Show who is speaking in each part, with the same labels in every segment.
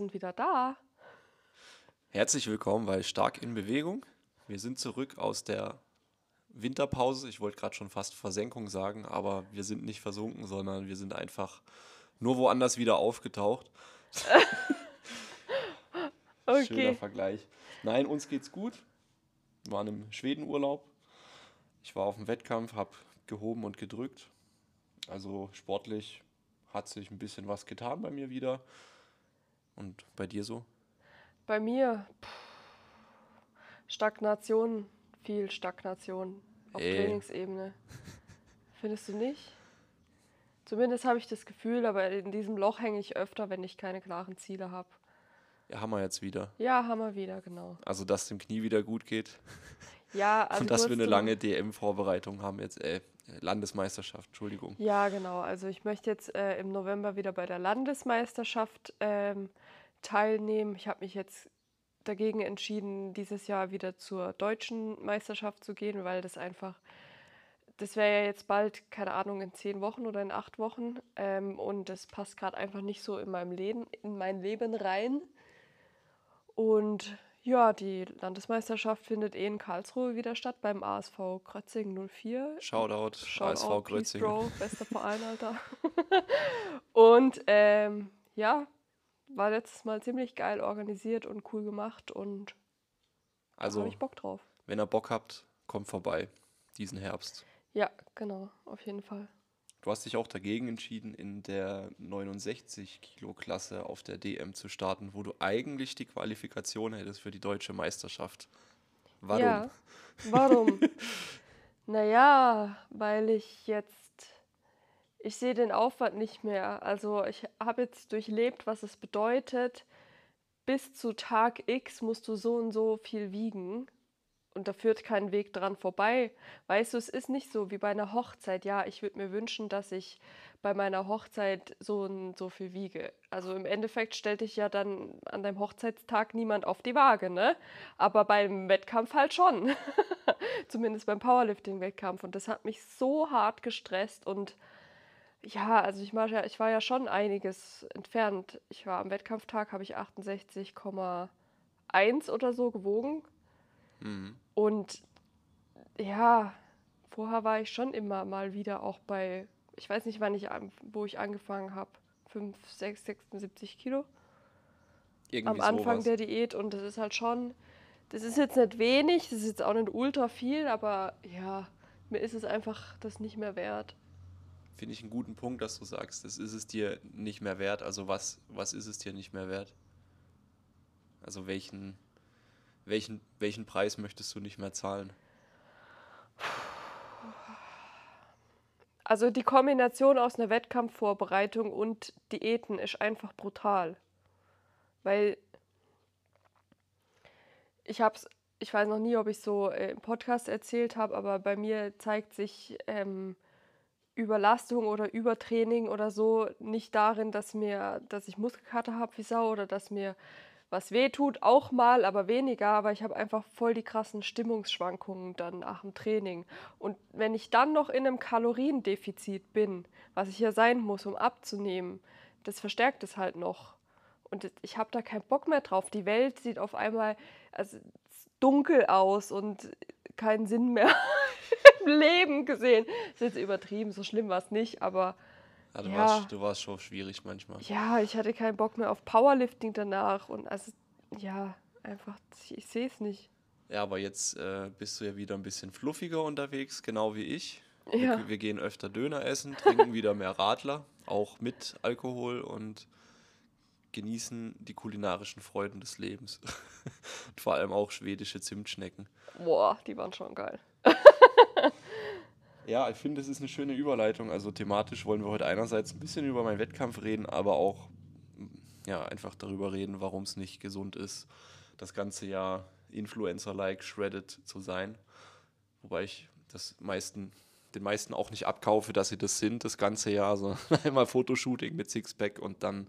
Speaker 1: sind wieder da.
Speaker 2: Herzlich willkommen bei Stark in Bewegung. Wir sind zurück aus der Winterpause. Ich wollte gerade schon fast Versenkung sagen, aber wir sind nicht versunken, sondern wir sind einfach nur woanders wieder aufgetaucht.
Speaker 1: Okay.
Speaker 2: Schöner Vergleich. Nein, uns geht's gut. Wir waren im Schwedenurlaub. Ich war auf dem Wettkampf, habe gehoben und gedrückt. Also sportlich hat sich ein bisschen was getan bei mir wieder. Und bei dir so?
Speaker 1: Bei mir pff, Stagnation, viel Stagnation auf
Speaker 2: Ey.
Speaker 1: Trainingsebene. Findest du nicht? Zumindest habe ich das Gefühl, aber in diesem Loch hänge ich öfter, wenn ich keine klaren Ziele habe.
Speaker 2: Ja, haben wir jetzt wieder.
Speaker 1: Ja, haben wir wieder, genau.
Speaker 2: Also, dass dem Knie wieder gut geht.
Speaker 1: Ja, also
Speaker 2: und dass wir eine lange DM-Vorbereitung haben jetzt. Äh, Landesmeisterschaft, Entschuldigung.
Speaker 1: Ja, genau. Also ich möchte jetzt äh, im November wieder bei der Landesmeisterschaft ähm, teilnehmen. Ich habe mich jetzt dagegen entschieden, dieses Jahr wieder zur deutschen Meisterschaft zu gehen, weil das einfach, das wäre ja jetzt bald, keine Ahnung, in zehn Wochen oder in acht Wochen. Ähm, und das passt gerade einfach nicht so in meinem Leben, in mein Leben rein. Und ja, die Landesmeisterschaft findet eh in Karlsruhe wieder statt, beim ASV Krötzing 04.
Speaker 2: Shoutout,
Speaker 1: Shoutout,
Speaker 2: ASV
Speaker 1: Peace,
Speaker 2: Grötzing.
Speaker 1: Bro, bester Verein, Alter. und ähm, ja, war letztes Mal ziemlich geil organisiert und cool gemacht und da
Speaker 2: Also,
Speaker 1: habe ich Bock drauf.
Speaker 2: wenn ihr Bock habt, kommt vorbei diesen Herbst.
Speaker 1: Ja, genau, auf jeden Fall.
Speaker 2: Du hast dich auch dagegen entschieden, in der 69-Kilo-Klasse auf der DM zu starten, wo du eigentlich die Qualifikation hättest für die deutsche Meisterschaft. Warum?
Speaker 1: Ja, warum? naja, weil ich jetzt, ich sehe den Aufwand nicht mehr. Also ich habe jetzt durchlebt, was es bedeutet, bis zu Tag X musst du so und so viel wiegen. Und da führt kein Weg dran vorbei. Weißt du, es ist nicht so wie bei einer Hochzeit. Ja, ich würde mir wünschen, dass ich bei meiner Hochzeit so und so viel wiege. Also im Endeffekt stellt dich ja dann an deinem Hochzeitstag niemand auf die Waage, ne? Aber beim Wettkampf halt schon. Zumindest beim Powerlifting-Wettkampf. Und das hat mich so hart gestresst und ja, also ich war ja, ich war ja schon einiges entfernt. Ich war am Wettkampftag, habe ich 68,1 oder so gewogen.
Speaker 2: Mhm.
Speaker 1: Und ja, vorher war ich schon immer mal wieder auch bei, ich weiß nicht, wann ich, wo ich angefangen habe, 5, 6, 76 Kilo
Speaker 2: Irgendwie
Speaker 1: am Anfang
Speaker 2: sowas.
Speaker 1: der Diät. Und das ist halt schon, das ist jetzt nicht wenig, das ist jetzt auch nicht ultra viel, aber ja, mir ist es einfach das nicht mehr wert.
Speaker 2: Finde ich einen guten Punkt, dass du sagst, das ist es dir nicht mehr wert. Also was, was ist es dir nicht mehr wert? Also welchen, welchen, welchen Preis möchtest du nicht mehr zahlen?
Speaker 1: Also die Kombination aus einer Wettkampfvorbereitung und Diäten ist einfach brutal. Weil ich habe es, ich weiß noch nie, ob ich so äh, im Podcast erzählt habe, aber bei mir zeigt sich ähm, Überlastung oder Übertraining oder so nicht darin, dass mir, dass ich Muskelkater habe wie Sau oder dass mir was weh tut, auch mal, aber weniger, aber ich habe einfach voll die krassen Stimmungsschwankungen dann nach dem Training. Und wenn ich dann noch in einem Kaloriendefizit bin, was ich ja sein muss, um abzunehmen, das verstärkt es halt noch. Und ich habe da keinen Bock mehr drauf. Die Welt sieht auf einmal also, dunkel aus und keinen Sinn mehr im Leben gesehen. ist jetzt übertrieben, so schlimm war es nicht, aber
Speaker 2: Ja, du,
Speaker 1: Ja.
Speaker 2: Warst, du warst schon schwierig manchmal.
Speaker 1: ja, ich hatte keinen Bock mehr auf Powerlifting danach und also, ja, einfach, ich, ich sehe es nicht.
Speaker 2: Ja, aber jetzt äh, bist du ja wieder ein bisschen fluffiger unterwegs, genau wie ich.
Speaker 1: Ja.
Speaker 2: Wir, wir gehen öfter Döner essen, trinken wieder mehr Radler, auch mit Alkohol und genießen die kulinarischen Freuden des Lebens. und vor allem auch schwedische Zimtschnecken.
Speaker 1: Boah, die waren schon geil.
Speaker 2: Ja, ich finde, es ist eine schöne Überleitung. Also thematisch wollen wir heute einerseits ein bisschen über meinen Wettkampf reden, aber auch ja, einfach darüber reden, warum es nicht gesund ist, das ganze Jahr Influencer-like shredded zu sein. Wobei ich das meisten, den meisten auch nicht abkaufe, dass sie das sind, das ganze Jahr, sondern einmal Fotoshooting mit Sixpack und dann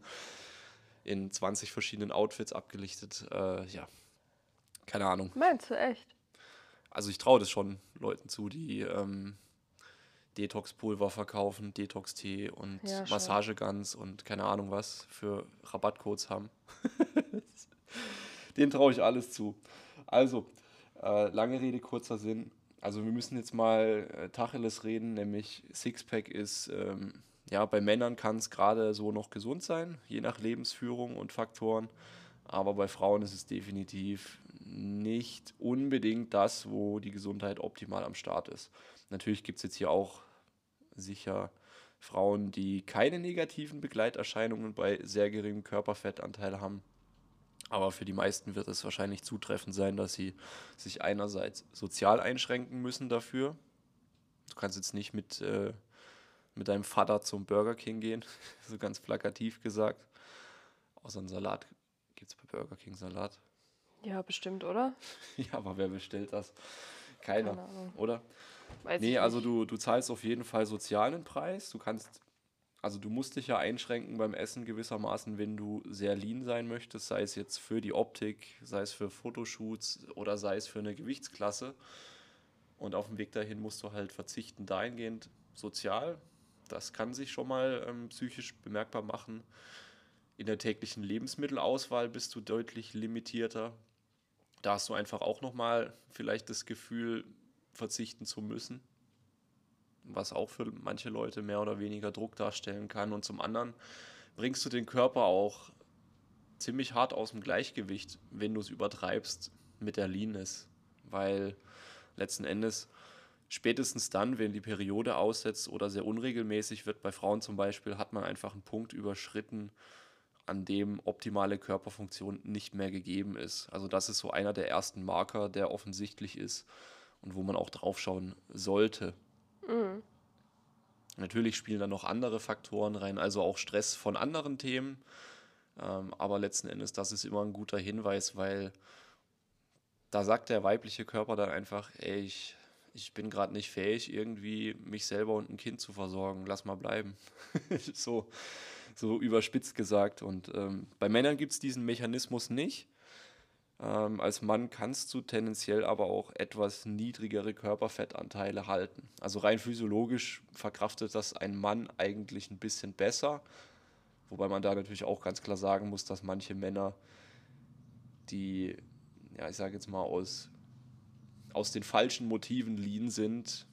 Speaker 2: in 20 verschiedenen Outfits abgelichtet. Äh, ja, keine Ahnung.
Speaker 1: Meinst du echt?
Speaker 2: Also ich traue das schon Leuten zu, die, ähm, Detox-Pulver verkaufen, Detox-Tee und
Speaker 1: Ja.
Speaker 2: Massageguns und keine Ahnung was für Rabattcodes haben. Den traue ich alles zu. Also, äh, lange Rede, kurzer Sinn. Also wir müssen jetzt mal äh, Tacheles reden, nämlich Sixpack ist, ähm, ja, bei Männern kann es gerade so noch gesund sein, je nach Lebensführung und Faktoren. Aber bei Frauen ist es definitiv nicht unbedingt das, wo die Gesundheit optimal am Start ist. Natürlich gibt es jetzt hier auch sicher Frauen, die keine negativen Begleiterscheinungen bei sehr geringem Körperfettanteil haben. Aber für die meisten wird es wahrscheinlich zutreffend sein, dass sie sich einerseits sozial einschränken müssen dafür. Du kannst jetzt nicht mit, äh, mit deinem Vater zum Burger King gehen, so ganz plakativ gesagt. Außer einen Salat. Gibt es bei Burger King Salat?
Speaker 1: Ja, bestimmt, oder?
Speaker 2: Ja, aber wer bestellt das? Keiner,
Speaker 1: Keine Ahnung.
Speaker 2: oder?
Speaker 1: Weiß
Speaker 2: Nee, also du, du zahlst auf jeden Fall sozialen Preis. Du kannst, also du musst dich ja einschränken beim Essen gewissermaßen, wenn du sehr lean sein möchtest, sei es jetzt für die Optik, sei es für Fotoshoots oder sei es für eine Gewichtsklasse. Und auf dem Weg dahin musst du halt verzichten dahingehend sozial. Das kann sich schon mal ähm, psychisch bemerkbar machen. In der täglichen Lebensmittelauswahl bist du deutlich limitierter. Da hast du einfach auch nochmal vielleicht das Gefühl, verzichten zu müssen, was auch für manche Leute mehr oder weniger Druck darstellen kann. Und zum anderen bringst du den Körper auch ziemlich hart aus dem Gleichgewicht, wenn du es übertreibst mit der Leanness, weil letzten Endes spätestens dann, wenn die Periode aussetzt oder sehr unregelmäßig wird, bei Frauen zum Beispiel, hat man einfach einen Punkt überschritten, an dem optimale Körperfunktion nicht mehr gegeben ist. Also das ist so einer der ersten Marker, der offensichtlich ist und wo man auch draufschauen sollte.
Speaker 1: Mhm.
Speaker 2: Natürlich spielen da noch andere Faktoren rein, also auch Stress von anderen Themen. Ähm, aber letzten Endes, das ist immer ein guter Hinweis, weil da sagt der weibliche Körper dann einfach, ey, ich, ich bin gerade nicht fähig, irgendwie mich selber und ein Kind zu versorgen. Lass mal bleiben. so, so überspitzt gesagt. Und ähm, bei Männern gibt es diesen Mechanismus nicht. Ähm, als Mann kannst du tendenziell aber auch etwas niedrigere Körperfettanteile halten. Also rein physiologisch verkraftet das ein Mann eigentlich ein bisschen besser. Wobei man da natürlich auch ganz klar sagen muss, dass manche Männer, die, ja, ich sage jetzt mal, aus, aus den falschen Motiven lean sind,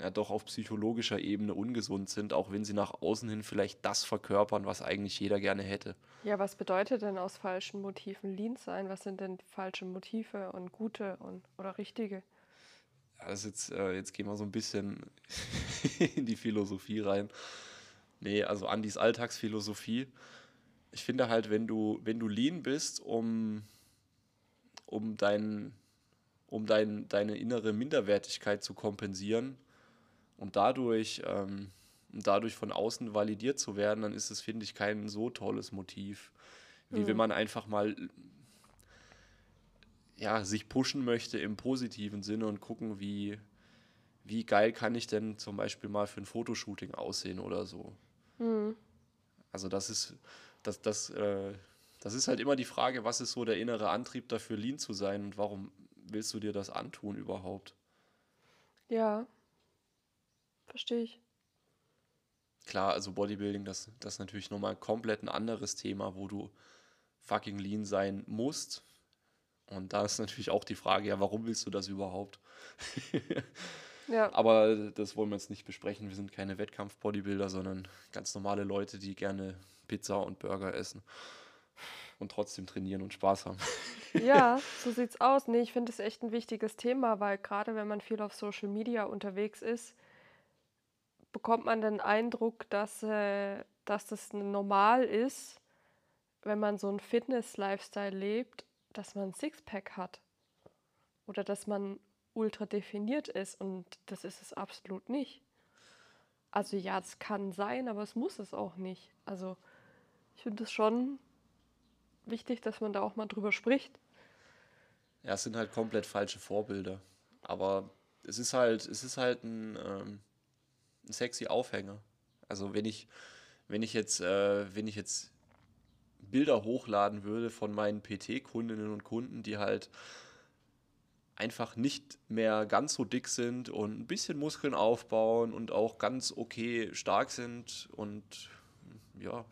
Speaker 2: ja doch auf psychologischer Ebene ungesund sind, auch wenn sie nach außen hin vielleicht das verkörpern, was eigentlich jeder gerne hätte.
Speaker 1: Ja, was bedeutet denn aus falschen Motiven lean sein? Was sind denn falsche Motive und gute und oder richtige?
Speaker 2: Ja, das jetzt, äh, jetzt gehen wir so ein bisschen in die Philosophie rein. Nee, also Andys Alltagsphilosophie. Ich finde halt, wenn du, wenn du lean bist, um, um, dein, um dein, deine innere Minderwertigkeit zu kompensieren und dadurch, ähm, und dadurch von außen validiert zu werden, dann ist es, finde ich, kein so tolles Motiv, wie wenn
Speaker 1: Hm.
Speaker 2: man einfach mal ja, sich pushen möchte im positiven Sinne und gucken, wie, wie geil kann ich denn zum Beispiel mal für ein Fotoshooting aussehen oder so.
Speaker 1: Mhm.
Speaker 2: Also das ist, das, das, äh, das ist halt immer die Frage, was ist so der innere Antrieb dafür, lean zu sein und warum willst du dir das antun überhaupt?
Speaker 1: Ja, verstehe ich.
Speaker 2: Klar, also Bodybuilding, das, das ist natürlich nochmal komplett ein anderes Thema, wo du fucking lean sein musst. Und da ist natürlich auch die Frage, ja, warum willst du das überhaupt?
Speaker 1: Ja,
Speaker 2: Aber das wollen wir jetzt nicht besprechen. Wir sind keine Wettkampf-Bodybuilder, sondern ganz normale Leute, die gerne Pizza und Burger essen und trotzdem trainieren und Spaß haben.
Speaker 1: ja, so sieht's aus. Nee, ich finde es echt ein wichtiges Thema, weil gerade wenn man viel auf Social Media unterwegs ist, bekommt man den Eindruck, dass, äh, dass das normal ist, wenn man so einen Fitness-Lifestyle lebt, dass man ein Sixpack hat. Oder dass man ultra definiert ist und das ist es absolut nicht. Also ja, es kann sein, aber es muss es auch nicht. Also ich finde es schon wichtig, dass man da auch mal drüber spricht.
Speaker 2: Ja, es sind halt komplett falsche Vorbilder. Aber es ist halt, es ist halt ein, ähm, ein sexy Aufhänger. Also wenn ich, wenn ich jetzt, äh, wenn ich jetzt Bilder hochladen würde von meinen PT-Kundinnen und Kunden, die halt einfach nicht mehr ganz so dick sind und ein bisschen Muskeln aufbauen und auch ganz okay stark sind und ja,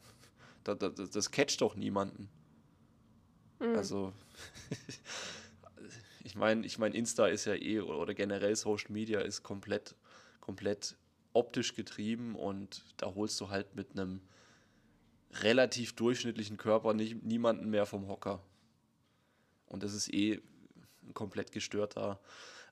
Speaker 2: das, das, das catcht doch niemanden. Mhm. Also, ich meine, ich mein, Insta ist ja eh oder generell Social Media ist komplett, komplett optisch getrieben und da holst du halt mit einem relativ durchschnittlichen Körper nicht, niemanden mehr vom Hocker. Und das ist eh ein komplett gestörter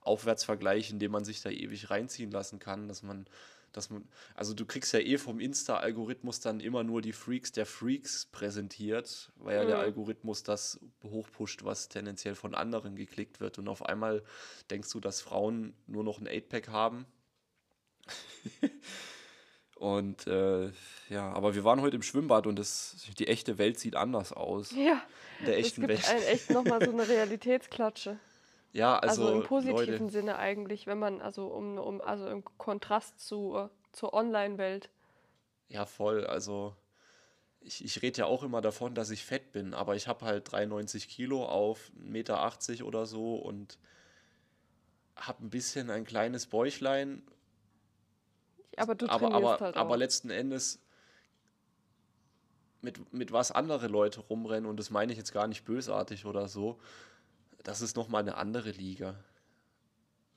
Speaker 2: Aufwärtsvergleich, in dem man sich da ewig reinziehen lassen kann, dass man, dass man, also du kriegst ja eh vom Insta-Algorithmus dann immer nur die Freaks der Freaks präsentiert, weil ja mhm. der Algorithmus das hochpusht, was tendenziell von anderen geklickt wird. Und auf einmal denkst du, dass Frauen nur noch ein 8-Pack haben. Und äh, ja, aber wir waren heute im Schwimmbad und das, die echte Welt sieht anders aus.
Speaker 1: Ja, in der echten es gibt Welt. echt nochmal so eine Realitätsklatsche.
Speaker 2: Ja, also,
Speaker 1: also im positiven Leute. Sinne eigentlich, wenn man, also um, um also im Kontrast zu, zur Online-Welt.
Speaker 2: Ja, voll. Also ich, ich rede ja auch immer davon, dass ich fett bin, aber ich habe halt 93 Kilo auf 1,80 Meter oder so und habe ein bisschen ein kleines Bäuchlein
Speaker 1: aber du
Speaker 2: aber, aber, halt aber letzten Endes mit, mit was andere Leute rumrennen, und das meine ich jetzt gar nicht bösartig oder so, das ist nochmal eine andere Liga.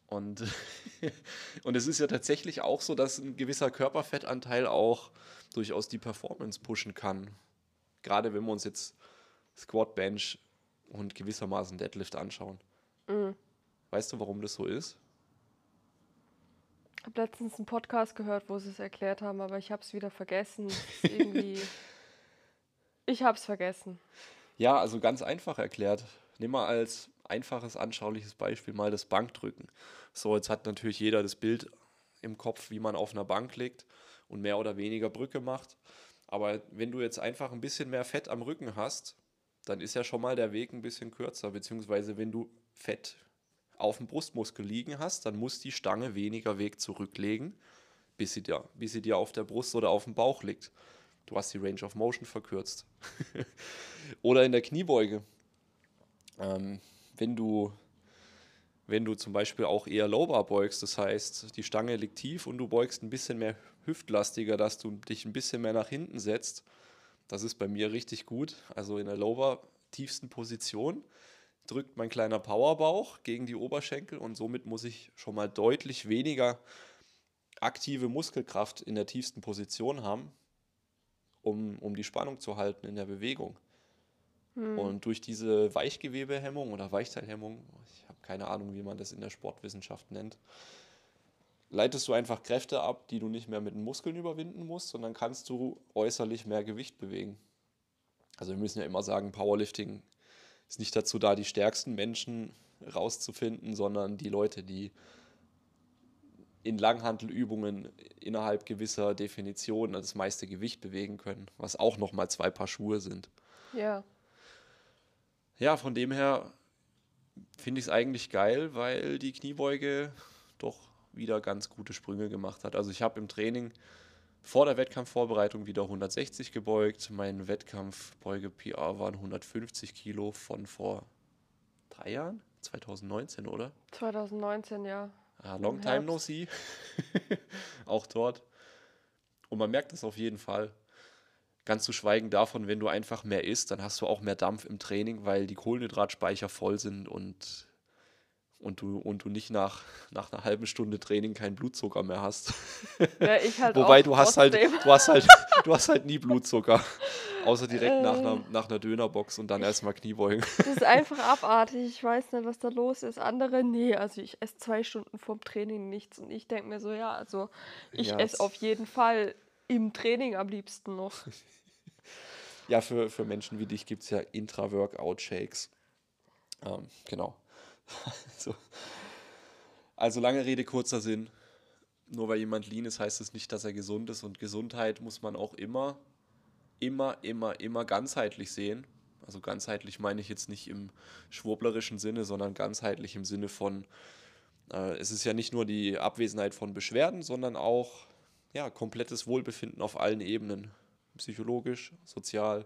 Speaker 2: Und, und es ist ja tatsächlich auch so, dass ein gewisser Körperfettanteil auch durchaus die Performance pushen kann. Gerade wenn wir uns jetzt Squat, Bench und gewissermaßen Deadlift anschauen. Mhm. Weißt du, warum das so ist?
Speaker 1: Habe letztens einen Podcast gehört, wo sie es erklärt haben, aber ich habe es wieder vergessen. irgendwie. ich habe es vergessen.
Speaker 2: Ja, also ganz einfach erklärt. Nimm mal als einfaches, anschauliches Beispiel mal das Bankdrücken. So, jetzt hat natürlich jeder das Bild im Kopf, wie man auf einer Bank liegt und mehr oder weniger Brücke macht. Aber wenn du jetzt einfach ein bisschen mehr Fett am Rücken hast, dann ist ja schon mal der Weg ein bisschen kürzer. Beziehungsweise wenn du Fett auf dem Brustmuskel liegen hast, dann muss die Stange weniger Weg zurücklegen, bis sie dir, bis sie dir auf der Brust oder auf dem Bauch liegt. Du hast die Range of Motion verkürzt. oder in der Kniebeuge. Ähm, wenn du wenn du zum Beispiel auch eher Lowbar beugst, das heißt, die Stange liegt tief und du beugst ein bisschen mehr hüftlastiger, dass du dich ein bisschen mehr nach hinten setzt. Das ist bei mir richtig gut. Also in der Lowbar tiefsten Position drückt mein kleiner Powerbauch gegen die Oberschenkel und somit muss ich schon mal deutlich weniger aktive Muskelkraft in der tiefsten Position haben, um, um die Spannung zu halten in der Bewegung. Hm. Und durch diese Weichgewebehemmung oder Weichteilhemmung, ich habe keine Ahnung, wie man das in der Sportwissenschaft nennt, leitest du einfach Kräfte ab, die du nicht mehr mit den Muskeln überwinden musst, sondern kannst du äußerlich mehr Gewicht bewegen. Also wir müssen ja immer sagen, Powerlifting ist nicht dazu da, die stärksten Menschen rauszufinden, sondern die Leute, die in Langhantelübungen innerhalb gewisser Definitionen das meiste Gewicht bewegen können, was auch nochmal zwei Paar Schuhe sind.
Speaker 1: Ja.
Speaker 2: Ja, von dem her finde ich es eigentlich geil, weil die Kniebeuge doch wieder ganz gute Sprünge gemacht hat. Also ich habe im Training vor der Wettkampfvorbereitung wieder 160 gebeugt. Mein Wettkampfbeuge-PR waren 150 Kilo von vor drei Jahren? 2019, oder?
Speaker 1: 2019, ja.
Speaker 2: Ah, long time no see. Auch dort. Und man merkt das auf jeden Fall. Ganz zu schweigen davon, wenn du einfach mehr isst, dann hast du auch mehr Dampf im Training, weil die Kohlenhydratspeicher voll sind und und du, und du nicht nach, nach einer halben Stunde Training keinen Blutzucker mehr hast.
Speaker 1: Ja, ich halt
Speaker 2: Wobei du hast halt, du hast halt, du hast halt nie Blutzucker. Außer direkt äh, nach, einer, nach einer Dönerbox und dann erstmal Kniebeugen.
Speaker 1: Das ist einfach abartig. Ich weiß nicht, was da los ist. Andere, nee, also ich esse zwei Stunden vorm Training nichts. Und ich denke mir so, ja, also ich ja, esse auf jeden Fall im Training am liebsten noch.
Speaker 2: ja, für, für Menschen wie dich gibt es ja Intra-Workout-Shakes. Ähm, genau. also, also lange Rede, kurzer Sinn. Nur weil jemand lean ist, heißt es nicht, dass er gesund ist. Und Gesundheit muss man auch immer, immer, immer, immer ganzheitlich sehen. Also ganzheitlich meine ich jetzt nicht im schwurblerischen Sinne, sondern ganzheitlich im Sinne von, äh, es ist ja nicht nur die Abwesenheit von Beschwerden, sondern auch ja, komplettes Wohlbefinden auf allen Ebenen. Psychologisch, sozial,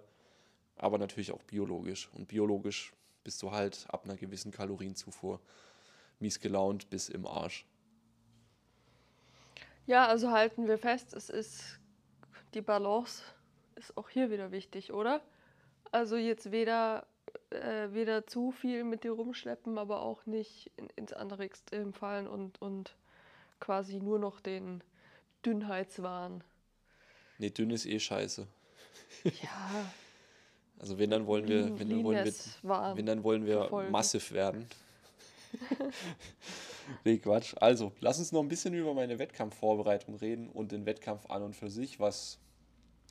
Speaker 2: aber natürlich auch biologisch. Und biologisch bist du halt ab einer gewissen Kalorienzufuhr mies gelaunt bis im Arsch.
Speaker 1: Ja, also halten wir fest, es ist die Balance ist auch hier wieder wichtig, oder? Also jetzt weder, äh, weder zu viel mit dir rumschleppen, aber auch nicht in, ins andere Extrem fallen und, und quasi nur noch den Dünnheitswahn.
Speaker 2: Nee, dünn ist eh scheiße.
Speaker 1: Ja,
Speaker 2: Also wenn dann wollen wir,
Speaker 1: Lean-
Speaker 2: wenn dann wollen wir, wenn dann wollen wir
Speaker 1: verfolgen.
Speaker 2: massiv werden. nee, Quatsch. Also, lass uns noch ein bisschen über meine Wettkampfvorbereitung reden und den Wettkampf an und für sich, was,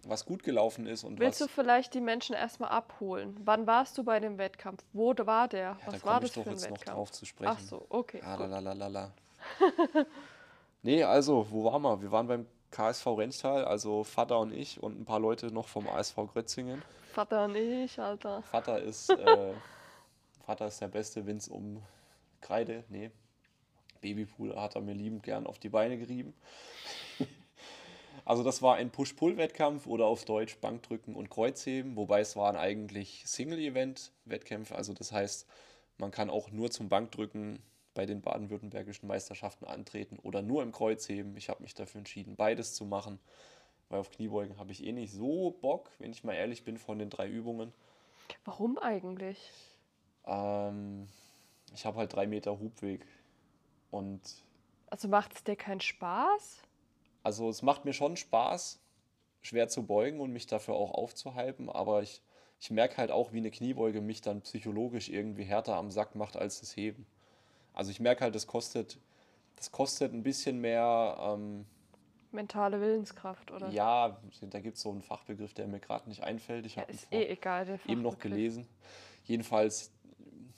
Speaker 2: was gut gelaufen ist und
Speaker 1: Willst du
Speaker 2: was.
Speaker 1: vielleicht die Menschen erstmal abholen? Wann warst du bei dem Wettkampf? Wo war der?
Speaker 2: Ja, da
Speaker 1: Was
Speaker 2: komme
Speaker 1: war
Speaker 2: ich
Speaker 1: das
Speaker 2: doch
Speaker 1: für ein
Speaker 2: jetzt noch drauf zu sprechen.
Speaker 1: Ach so, okay. Gut.
Speaker 2: lalalala. nee, also, wo waren wir? Wir waren beim KSV Rennstall, also Vater und ich und ein paar Leute noch vom ASV Grötzingen.
Speaker 1: Vater und ich, Alter.
Speaker 2: Vater ist, äh, Vater ist der Beste, wenn es um Kreide, nee, Babypool hat er mir liebend gern auf die Beine gerieben. Also das war ein Push-Pull-Wettkampf oder auf Deutsch Bankdrücken und Kreuzheben, wobei es waren eigentlich Single-Event-Wettkämpfe. Also das heißt, man kann auch nur zum Bankdrücken bei den baden-württembergischen Meisterschaften antreten oder nur im Kreuzheben. Ich habe mich dafür entschieden, beides zu machen, weil auf Kniebeugen habe ich eh nicht so Bock, wenn ich mal ehrlich bin, von den drei Übungen.
Speaker 1: Warum eigentlich?
Speaker 2: Ähm, ich habe halt drei Meter Hubweg. Und
Speaker 1: Also macht es dir keinen Spaß?
Speaker 2: also es macht mir schon Spaß, schwer zu beugen und mich dafür auch aufzuhalten, aber ich, ich merke halt auch, wie eine Kniebeuge mich dann psychologisch irgendwie härter am Sack macht als das Heben. Also ich merke halt, das kostet, das kostet ein bisschen mehr, ähm,
Speaker 1: Mentale Willenskraft, oder?
Speaker 2: ja, da gibt es so einen Fachbegriff, der mir gerade nicht einfällt. Ich
Speaker 1: Ja,
Speaker 2: habe
Speaker 1: eh egal, der
Speaker 2: eben noch gelesen. Jedenfalls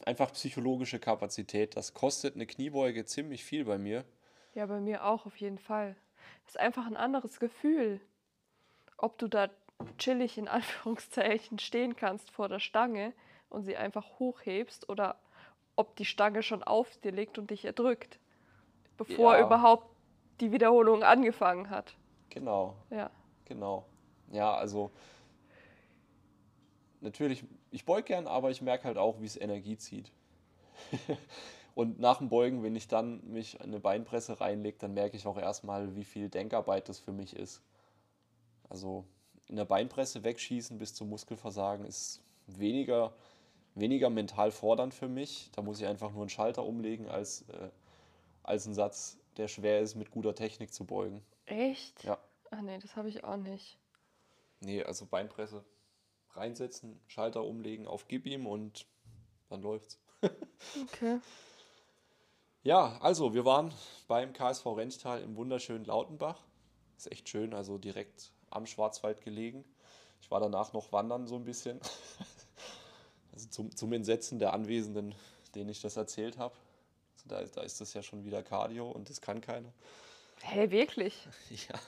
Speaker 2: einfach psychologische Kapazität. Das kostet eine Kniebeuge ziemlich viel bei mir.
Speaker 1: Ja, bei mir auch auf jeden Fall. Das ist einfach ein anderes Gefühl. Ob du da chillig in Anführungszeichen stehen kannst vor der Stange und sie einfach hochhebst oder ob die Stange schon auf dir liegt und dich erdrückt, bevor
Speaker 2: Ja.
Speaker 1: überhaupt die Wiederholung angefangen hat.
Speaker 2: Genau,
Speaker 1: Ja.
Speaker 2: genau. Ja, also natürlich, ich beug gern, aber ich merke halt auch, wie es Energie zieht. Und nach dem Beugen, wenn ich dann mich in eine Beinpresse reinlege, dann merke ich auch erstmal, wie viel Denkarbeit das für mich ist. Also in der Beinpresse wegschießen bis zum Muskelversagen ist weniger, weniger mental fordernd für mich. Da muss ich einfach nur einen Schalter umlegen, als, äh, als einen Satz, der schwer ist, mit guter Technik zu beugen.
Speaker 1: Echt?
Speaker 2: Ja.
Speaker 1: Ach nee, das habe ich auch nicht.
Speaker 2: Nee, also Beinpresse reinsetzen, Schalter umlegen auf Gib ihm und dann läuft's.
Speaker 1: Okay.
Speaker 2: Ja, also wir waren beim KSV Renntal im wunderschönen Lautenbach. Ist echt schön, also direkt am Schwarzwald gelegen. Ich war danach noch wandern so ein bisschen. Also zum, zum Entsetzen der Anwesenden, denen ich das erzählt habe. Also da, ist- da ist das ja schon wieder Cardio und das kann keiner.
Speaker 1: Hey, wirklich?
Speaker 2: Ja,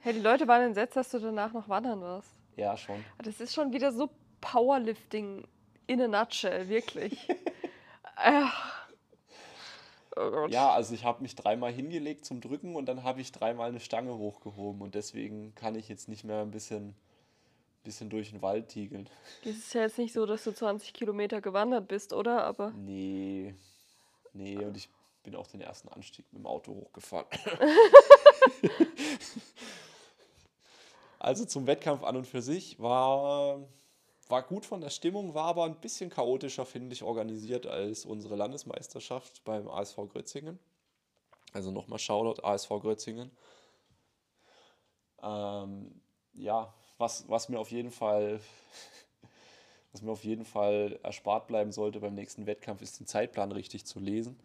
Speaker 1: Hey, die Leute waren entsetzt, dass du danach noch wandern warst.
Speaker 2: ja schon.
Speaker 1: Das ist schon wieder so Powerlifting in a nutshell, wirklich. Ach. Oh.
Speaker 2: Ja, also ich habe mich dreimal hingelegt zum Drücken und dann habe ich dreimal eine Stange hochgehoben und deswegen kann ich jetzt nicht mehr ein bisschen, bisschen durch den Wald tiegeln.
Speaker 1: Es ist ja jetzt nicht so, dass du 20 Kilometer gewandert bist, oder? Aber
Speaker 2: Nee, nee, und ich bin auch den ersten Anstieg mit dem Auto hochgefahren. also zum Wettkampf an und für sich war, war gut von der Stimmung, war aber ein bisschen chaotischer, finde ich, organisiert als unsere Landesmeisterschaft beim ASV Grötzingen. Also nochmal Shoutout ASV Grötzingen. Ähm, ja, was, was mir auf jeden Fall was mir auf jeden Fall erspart bleiben sollte beim nächsten Wettkampf, ist den Zeitplan richtig zu lesen.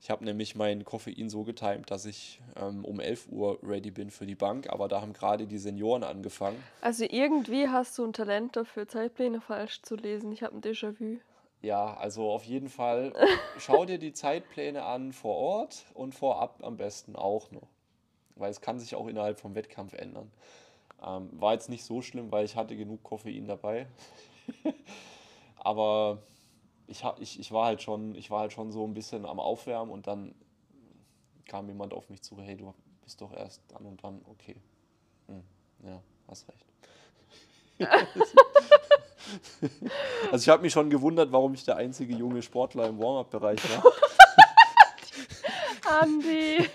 Speaker 2: Ich habe nämlich mein Koffein so getimt, dass ich ähm, um 11 Uhr ready bin für die Bank, aber da haben gerade die Senioren angefangen.
Speaker 1: also irgendwie hast du ein Talent dafür, Zeitpläne falsch zu lesen. Ich habe ein Déjà-vu.
Speaker 2: Ja, also auf jeden Fall schau dir die Zeitpläne an vor Ort und vorab am besten auch noch. Weil es kann sich auch innerhalb vom Wettkampf ändern. Ähm, war jetzt nicht so schlimm, weil ich hatte genug Koffein dabei. Aber ich, ich, ich, war halt schon, ich war halt schon so ein bisschen am Aufwärmen und dann kam jemand auf mich zu, hey, du bist doch erst dann und dann, okay. Hm, ja, hast recht. Also ich habe mich schon gewundert, warum ich der einzige junge Sportler im Warm-up-Bereich war.
Speaker 1: Andi.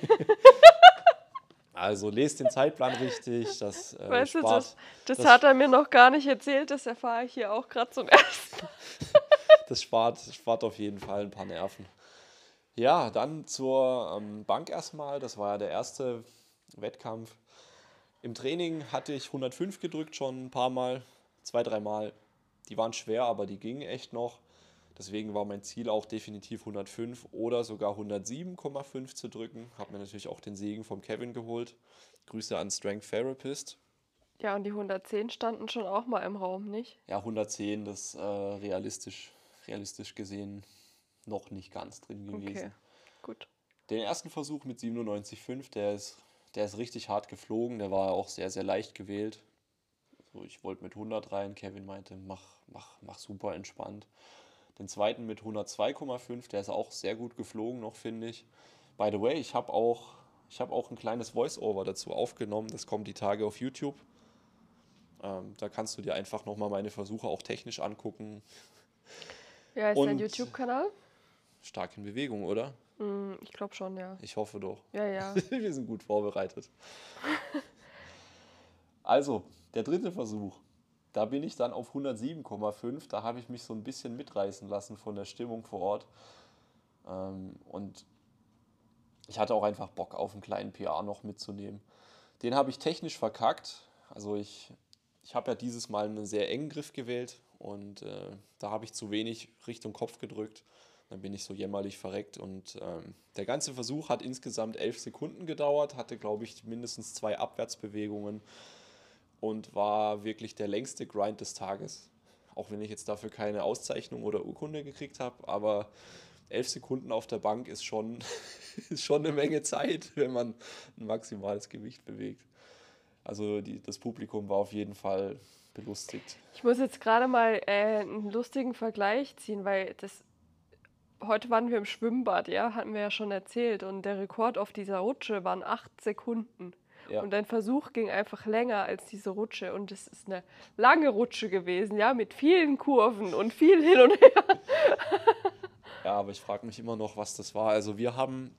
Speaker 2: Also lest den Zeitplan richtig. Das, äh,
Speaker 1: Weißt du,
Speaker 2: spart,
Speaker 1: das, das,
Speaker 2: das-
Speaker 1: hat er mir noch gar nicht erzählt. Das erfahre ich hier auch gerade zum ersten Mal.
Speaker 2: das spart, spart auf jeden Fall ein paar Nerven. Ja, dann zur ähm, Bank erstmal. Das war ja der erste Wettkampf. Im Training hatte ich 105 gedrückt schon ein paar Mal, zwei, dreimal. Die waren schwer, aber die gingen echt noch. Deswegen war mein Ziel auch definitiv 105 oder sogar 107,5 zu drücken. Habe mir natürlich auch den Segen vom Kevin geholt. Grüße an Strength Therapist.
Speaker 1: Ja, und die 110 standen schon auch mal im Raum, nicht?
Speaker 2: Ja, 110, das äh, realistisch, realistisch gesehen noch nicht ganz drin gewesen.
Speaker 1: Okay, gut.
Speaker 2: Den ersten Versuch mit 97,5, der ist, der ist richtig hart geflogen. Der war auch sehr, sehr leicht gewählt. So, ich wollte mit 100 rein. Kevin meinte, mach, mach, mach super entspannt. Den zweiten mit 102,5, der ist auch sehr gut geflogen noch, finde ich. By the way, ich habe auch, ich hab auch ein kleines Voice-Over dazu aufgenommen. Das kommt die Tage auf YouTube. Ähm, da kannst du dir einfach nochmal meine Versuche auch technisch angucken.
Speaker 1: Ja, ist dein
Speaker 2: Und-
Speaker 1: YouTube-Kanal?
Speaker 2: Stark in Bewegung, oder?
Speaker 1: Hm, ich glaube schon, ja.
Speaker 2: Ich hoffe doch.
Speaker 1: Ja, ja.
Speaker 2: Wir sind gut vorbereitet. Also, der dritte Versuch. Da bin ich dann auf 107,5. Da habe ich mich so ein bisschen mitreißen lassen von der Stimmung vor Ort. Ähm, und ich hatte auch einfach Bock auf einen kleinen PA noch mitzunehmen. Den habe ich technisch verkackt. Also ich, ich habe ja dieses Mal einen sehr engen Griff gewählt und äh, da habe ich zu wenig Richtung Kopf gedrückt. Dann bin ich so jämmerlich verreckt und ähm, der ganze Versuch hat insgesamt elf Sekunden gedauert, hatte glaube ich mindestens zwei Abwärtsbewegungen und war wirklich der längste Grind des Tages. Auch wenn ich jetzt dafür keine Auszeichnung oder Urkunde gekriegt habe, aber elf Sekunden auf der Bank ist schon, ist schon eine Menge Zeit, wenn man ein maximales Gewicht bewegt. Also die, das Publikum war auf jeden Fall belustigt.
Speaker 1: Ich muss jetzt gerade mal äh, einen lustigen Vergleich ziehen, weil das heute waren wir im Schwimmbad, ja, hatten wir ja schon erzählt. Und der Rekord auf dieser Rutsche waren acht Sekunden.
Speaker 2: Ja.
Speaker 1: Und dein Versuch ging einfach länger als diese Rutsche. Und es ist eine lange Rutsche gewesen, ja, mit vielen Kurven und viel hin und her.
Speaker 2: Ja, aber ich frage mich immer noch, was das war. Also wir haben,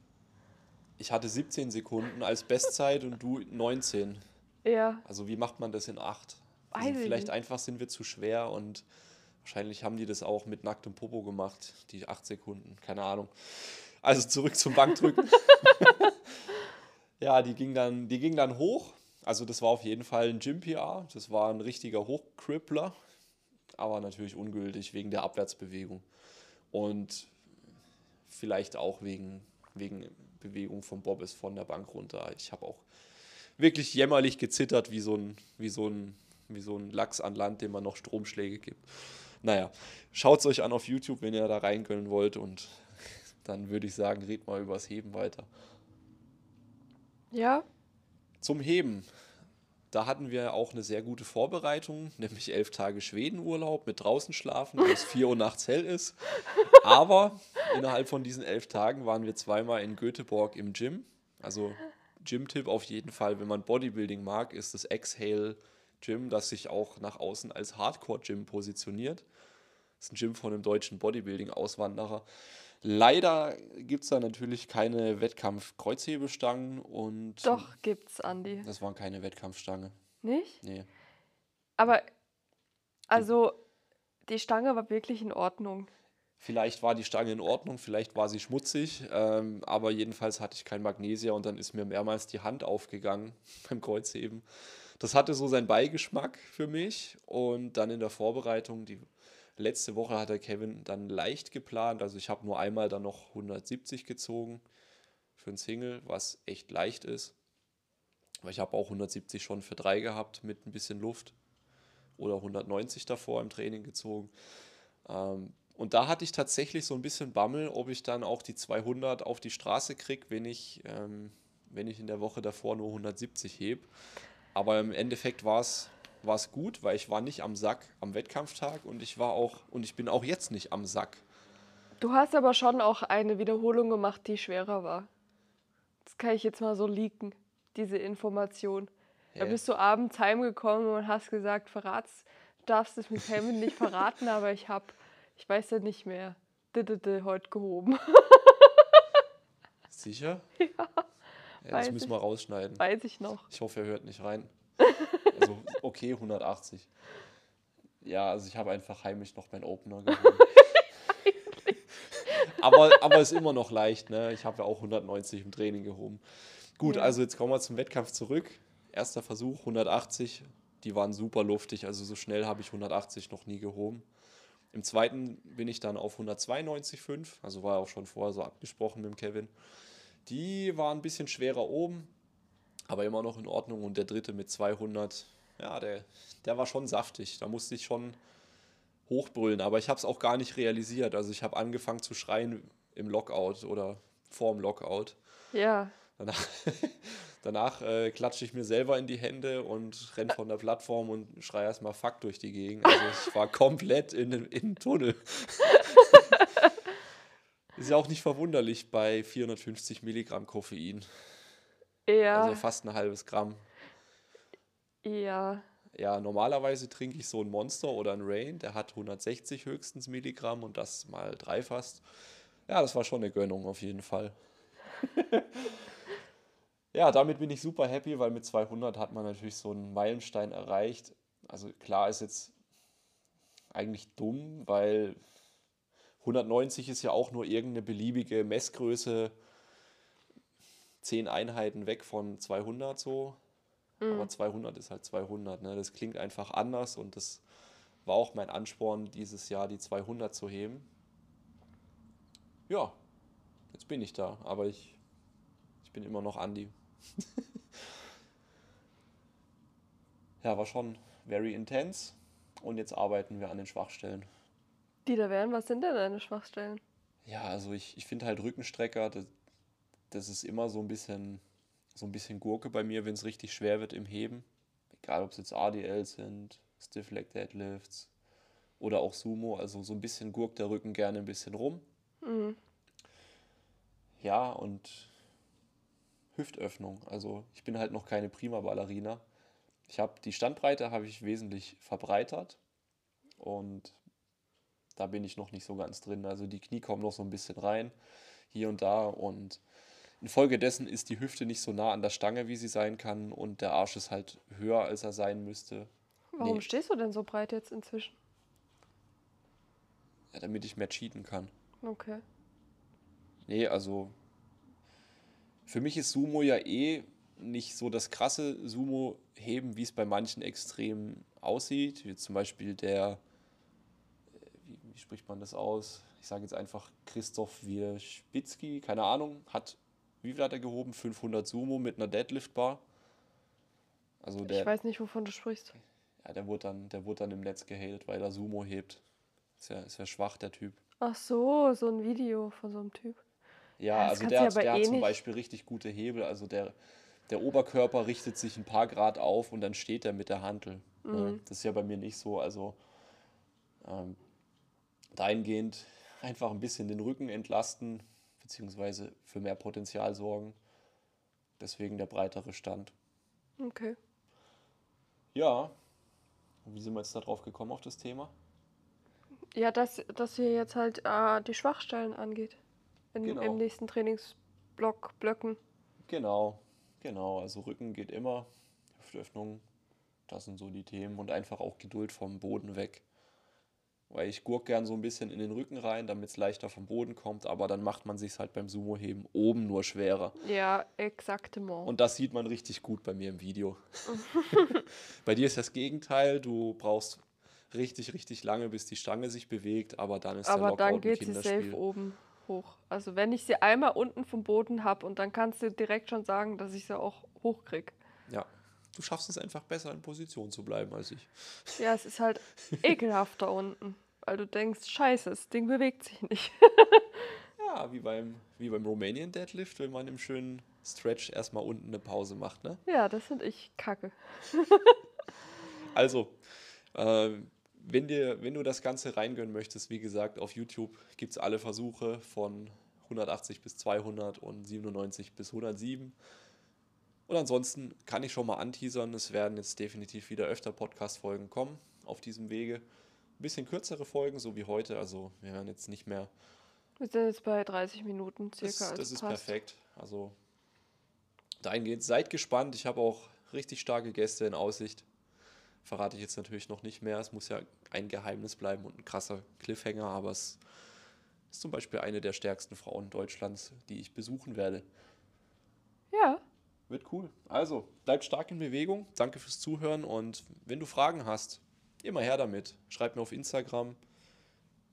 Speaker 2: ich hatte 17 Sekunden als Bestzeit und du 19.
Speaker 1: Ja,
Speaker 2: Also wie macht man das in 8?
Speaker 1: Weiß
Speaker 2: Also
Speaker 1: ich
Speaker 2: vielleicht einfach sind wir zu schwer und wahrscheinlich haben die das auch mit nacktem Popo gemacht, die 8 Sekunden, keine Ahnung. Also zurück zum Bankdrücken. ja, die ging, dann, die ging dann hoch. Also das war auf jeden Fall ein Gym-PR. Das war ein richtiger Hochkrippler, aber natürlich ungültig wegen der Abwärtsbewegung. Und vielleicht auch wegen, wegen Bewegung vom Bobbes von der Bank runter. Ich habe auch wirklich jämmerlich gezittert wie so ein, wie so ein, wie so ein Lachs an Land, dem man noch Stromschläge gibt. Naja, schaut es euch an auf YouTube, wenn ihr da reingehen wollt und dann würde ich sagen, red mal übers Heben weiter.
Speaker 1: Ja,
Speaker 2: Zum Heben. Da hatten wir auch eine sehr gute Vorbereitung, nämlich elf Tage Schwedenurlaub mit draußen schlafen, wo es 4 Uhr nachts hell ist. Aber innerhalb von diesen elf Tagen waren wir zweimal in Göteborg im Gym. Also Gym-Tipp auf jeden Fall, wenn man Bodybuilding mag, ist das Exhale Gym, das sich auch nach außen als Hardcore-Gym positioniert. Das ist ein Gym von einem deutschen Bodybuilding-Auswanderer. Leider gibt es da natürlich keine Wettkampf-Kreuzhebestangen und
Speaker 1: doch gibt's, Andi.
Speaker 2: das waren keine Wettkampfstange.
Speaker 1: Nicht?
Speaker 2: Nee.
Speaker 1: Aber, also, die Stange war wirklich in Ordnung.
Speaker 2: Vielleicht war die Stange in Ordnung, vielleicht war sie schmutzig, ähm, aber jedenfalls hatte ich kein Magnesia und dann ist mir mehrmals die Hand aufgegangen beim Kreuzheben. Das hatte so seinen Beigeschmack für mich und dann in der Vorbereitung, die letzte Woche hat der Kevin dann leicht geplant, also ich habe nur einmal dann noch 170 gezogen für ein Single, was echt leicht ist. Aber ich habe auch 170 schon für drei gehabt mit ein bisschen Luft oder 190 davor im Training gezogen. Ähm, und da hatte ich tatsächlich so ein bisschen Bammel, ob ich dann auch die 200 auf die Straße kriege, wenn ich, ähm, wenn ich in der Woche davor nur 170 heb. Aber im Endeffekt war es war es gut, weil ich war nicht am Sack am Wettkampftag und ich war auch und ich bin auch jetzt nicht am Sack.
Speaker 1: Du hast aber schon auch eine Wiederholung gemacht, die schwerer war. Das kann ich jetzt mal so leaken, diese Information. Da
Speaker 2: Hä?
Speaker 1: bist du abends heimgekommen und hast gesagt, verrat's, du darfst es mit Kevin nicht verraten, aber ich habe, ich weiß ja nicht mehr, heute gehoben.
Speaker 2: Sicher?
Speaker 1: Ja,
Speaker 2: Ja, das müssen wir rausschneiden.
Speaker 1: weiß ich noch.
Speaker 2: Ich hoffe, er hört nicht rein. Also, okay, 180. Ja, also ich habe einfach heimlich noch meinen Opener gewonnen. aber, aber ist immer noch leicht, ne? Ich habe ja auch 190 im Training gehoben. Gut,
Speaker 1: Ja.
Speaker 2: also jetzt kommen wir zum Wettkampf zurück. Erster Versuch, 180. Die waren super luftig, also so schnell habe ich 180 noch nie gehoben. Im zweiten bin ich dann auf 192,5, also war auch schon vorher so abgesprochen mit dem Kevin. Die waren ein bisschen schwerer oben, aber immer noch in Ordnung. Und der dritte mit 200, ja, der, der war schon saftig. Da musste ich schon hochbrüllen, aber ich habe es auch gar nicht realisiert. Also ich habe angefangen zu schreien im Lockout oder vorm Lockout.
Speaker 1: Ja,
Speaker 2: Danach, danach äh, klatsche ich mir selber in die Hände und renne von der Plattform und schreie erstmal Fuck durch die Gegend. Also ich war komplett in den, in den Tunnel. Ist ja auch nicht verwunderlich bei 450 Milligramm Koffein.
Speaker 1: Ja,
Speaker 2: Also fast ein halbes Gramm.
Speaker 1: ja.
Speaker 2: Ja, normalerweise trinke ich so ein Monster oder ein Rain, der hat 160 höchstens Milligramm und das mal drei fast. Ja, das war schon eine Gönnung auf jeden Fall. ja, damit bin ich super happy, weil mit 200 hat man natürlich so einen Meilenstein erreicht. Also klar ist jetzt eigentlich dumm, weil 190 ist ja auch nur irgendeine beliebige Messgröße, 10 Einheiten weg von 200 so. Aber 200 ist halt 200, ne? Das klingt einfach anders und das war auch mein Ansporn, dieses Jahr die 200 zu heben. Ja, jetzt bin ich da, aber ich, ich bin immer noch Andi. ja, war schon very intense und jetzt arbeiten wir an den Schwachstellen.
Speaker 1: Die da wären, was sind denn deine Schwachstellen?
Speaker 2: Ja, also ich, ich finde halt Rückenstrecker, das, das ist immer so ein bisschen, so ein bisschen Gurke bei mir, wenn es richtig schwer wird im Heben. Egal, ob es jetzt ADL sind, Stiff Leg Deadlifts oder auch Sumo. Also so ein bisschen gurkt der Rücken gerne ein bisschen rum.
Speaker 1: Mhm.
Speaker 2: Ja, und Hüftöffnung. Also ich bin halt noch keine prima Ballerina. Ich habe die Standbreite habe ich wesentlich verbreitert und da bin ich noch nicht so ganz drin. Also die Knie kommen noch so ein bisschen rein, hier und da und infolgedessen ist die Hüfte nicht so nah an der Stange, wie sie sein kann und der Arsch ist halt höher, als er sein müsste,
Speaker 1: Warum
Speaker 2: Nee.
Speaker 1: stehst du denn so breit jetzt inzwischen?
Speaker 2: ja, damit ich mehr cheaten kann.
Speaker 1: Okay.
Speaker 2: Nee, also für mich ist Sumo ja eh nicht so das krasse Sumo-Heben, wie es bei manchen extrem aussieht. Wie zum Beispiel der, äh, wie, wie spricht man das aus? Ich sage jetzt einfach Christoph Wierspitzki, keine Ahnung, hat, wie viel hat er gehoben? 500 Sumo mit einer Deadlift-Bar. Also
Speaker 1: Ich
Speaker 2: der,
Speaker 1: weiß nicht, wovon du sprichst.
Speaker 2: ja, der wurde dann, der wurde dann im Netz gehatet, weil er Sumo hebt. Ist ja, ist ja schwach, der Typ.
Speaker 1: Ach so, so ein Video von so einem Typ.
Speaker 2: Ja,
Speaker 1: Ja,
Speaker 2: also der, hat, der
Speaker 1: eh
Speaker 2: hat zum. Beispiel richtig gute Hebel. Also der, der Oberkörper richtet sich ein paar Grad auf und dann steht er mit der Hantel.
Speaker 1: Mhm.
Speaker 2: Das ist ja bei mir nicht so. Also ähm, dahingehend einfach ein bisschen den Rücken entlasten, beziehungsweise für mehr Potenzial sorgen. Deswegen der breitere Stand.
Speaker 1: Okay.
Speaker 2: Ja, und wie sind wir jetzt da drauf gekommen auf das Thema?
Speaker 1: Ja, dass, dass wir jetzt halt äh, die Schwachstellen angeht. In,
Speaker 2: Genau.
Speaker 1: Im nächsten Trainingsblock, Blöcken.
Speaker 2: Genau, genau. Also Rücken geht immer, Hüftöffnung, das sind so die Themen und einfach auch Geduld vom Boden weg. Weil ich gurk gern so ein bisschen in den Rücken rein, damit es leichter vom Boden kommt, aber dann macht man sich halt beim Sumo-Heben oben nur schwerer.
Speaker 1: Ja, exaktement.
Speaker 2: Und das sieht man richtig gut bei mir im Video. bei dir ist das Gegenteil, du brauchst richtig, richtig lange, bis die Stange sich bewegt, aber dann ist der
Speaker 1: Aber
Speaker 2: Lockout
Speaker 1: dann
Speaker 2: ein
Speaker 1: geht sie safe oben hoch. Also wenn ich sie einmal unten vom Boden habe und dann kannst du direkt schon sagen, dass ich sie auch hochkrieg.
Speaker 2: Ja, du schaffst es einfach besser in Position zu bleiben als ich.
Speaker 1: Ja, es ist halt ekelhaft da unten. Weil du denkst, scheiße, das Ding bewegt sich nicht.
Speaker 2: Ja, wie beim, wie beim Romanian Deadlift, wenn man im schönen Stretch erstmal unten eine Pause macht. Ne?
Speaker 1: Ja, das finde ich kacke.
Speaker 2: Also, äh, wenn, dir, wenn du das Ganze reingönnen möchtest, wie gesagt, auf YouTube gibt es alle Versuche von 180 bis 200 und 97 bis 107. Und ansonsten kann ich schon mal anteasern, es werden jetzt definitiv wieder öfter Podcast-Folgen kommen auf diesem Wege. Ein bisschen kürzere Folgen, so wie heute. Also wir werden jetzt nicht mehr
Speaker 1: Wir sind jetzt bei 30 Minuten circa.
Speaker 2: Das,
Speaker 1: also
Speaker 2: das ist
Speaker 1: passt.
Speaker 2: perfekt. Also dahingehend, seid gespannt. Ich habe auch richtig starke Gäste in Aussicht. Verrate ich jetzt natürlich noch nicht mehr. Es muss ja ein Geheimnis bleiben und ein krasser Cliffhanger, aber es ist zum Beispiel eine der stärksten Frauen Deutschlands, die ich besuchen werde.
Speaker 1: Ja,
Speaker 2: Wird cool. Also, bleibt stark in Bewegung. Danke fürs Zuhören und wenn du Fragen hast, immer her damit. Schreib mir auf Instagram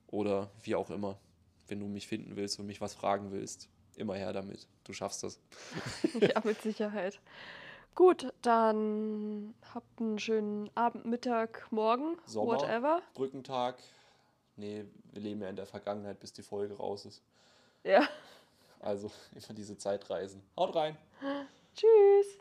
Speaker 2: oder wie auch immer. Wenn du mich finden willst und mich was fragen willst, immer her damit. Du schaffst das.
Speaker 1: ja, mit Sicherheit. Gut, dann habt einen schönen Abend, Mittag, Morgen,
Speaker 2: Sommer.
Speaker 1: whatever.
Speaker 2: Brückentag. Nee, wir leben ja in der Vergangenheit, bis die Folge raus ist.
Speaker 1: Ja,
Speaker 2: Also immer diese Zeitreisen. Haut rein!
Speaker 1: tschüss.